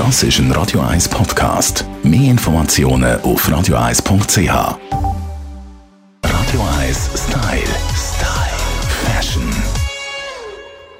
Das ist ein Radio 1 Podcast. Mehr Informationen auf radio1.ch. Radio 1 Style. Style. Fashion.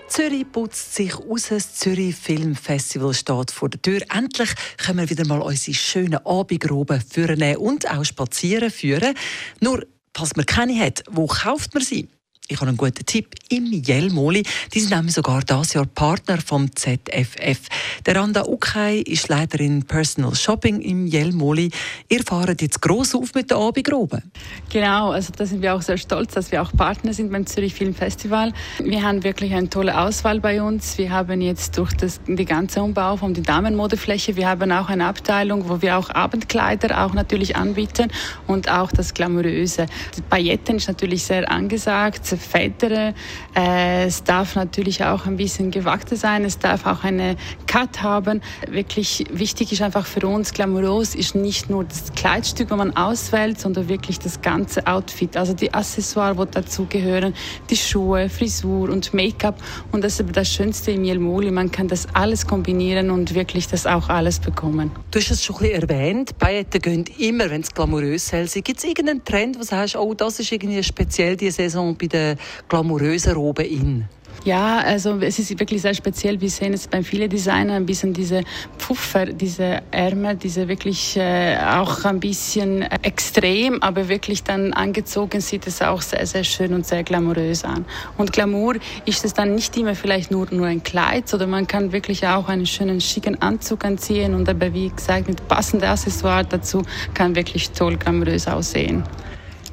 Zürich putzt sich aus. Das Zürich Film Festival steht vor der Tür. Endlich können wir wieder mal unsere schönen Abendroben führen und auch spazieren führen. Nur, falls man keine hat, wo kauft man sie? Ich habe einen guten Tipp. Im Jelmoli. Die sind nämlich sogar dieses Jahr Partner vom ZFF. Der Randa Ukay ist Leiterin Personal Shopping im Jelmoli. Ihr fahrt jetzt gross auf mit der Abendrobe. Genau, also da sind wir auch sehr stolz, dass wir auch Partner sind beim Zürich Film Festival. Wir haben wirklich eine tolle Auswahl bei uns. Wir haben jetzt durch das, die ganze Umbau von der Damenmodefläche, wir haben auch eine Abteilung, wo wir auch Abendkleider auch natürlich anbieten und auch das Glamouröse. Die Pailletten ist natürlich sehr angesagt, fettere. Äh, es darf natürlich auch ein bisschen gewachsen sein. Es darf auch eine Cut haben. Wirklich wichtig ist einfach für uns, glamourös ist nicht nur das Kleidstück, das man auswählt, sondern wirklich das ganze Outfit. Also die Accessoires, die dazugehören, die Schuhe, Frisur und Make-up. Und das ist aber das Schönste im Jelmoli. Man kann das alles kombinieren und wirklich das auch alles bekommen. Du hast es schon ein bisschen erwähnt. Pailletten gehen immer, wenn es glamourös soll. Gibt es irgendeinen Trend, wo du sagst, oh, das ist irgendwie speziell diese Saison bei den glamourösen Roben in? Ja, also es ist wirklich sehr speziell. Wir sehen es bei vielen Designern ein bisschen diese Puffer, diese Ärmel, diese wirklich äh, auch ein bisschen extrem, aber wirklich dann angezogen sieht es auch sehr, sehr schön und sehr glamourös an. Und Glamour ist es dann nicht immer vielleicht nur, nur ein Kleid, sondern man kann wirklich auch einen schönen, schicken Anzug anziehen und aber wie gesagt mit passenden Accessoires dazu kann wirklich toll glamourös aussehen.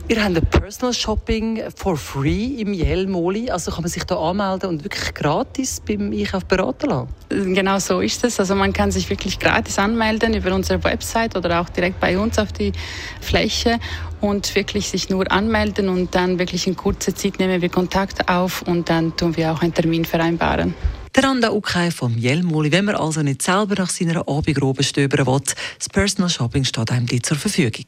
Ihr habt ein Personal Shopping for free im Yale Moli. Also kann man sich da anmelden und wirklich gratis beim Einkauf beraten lassen? Genau so ist es. Also man kann sich wirklich gratis anmelden über unsere Website oder auch direkt bei uns auf die Fläche und wirklich sich nur anmelden und dann wirklich in kurzer Zeit nehmen wir Kontakt auf und dann tun wir auch einen Termin vereinbaren. Der Randa Ukay vom Jelmoli, wenn man also nicht selber nach seiner Abendrobe stöbern will, das Personal Shopping steht einem dir zur Verfügung.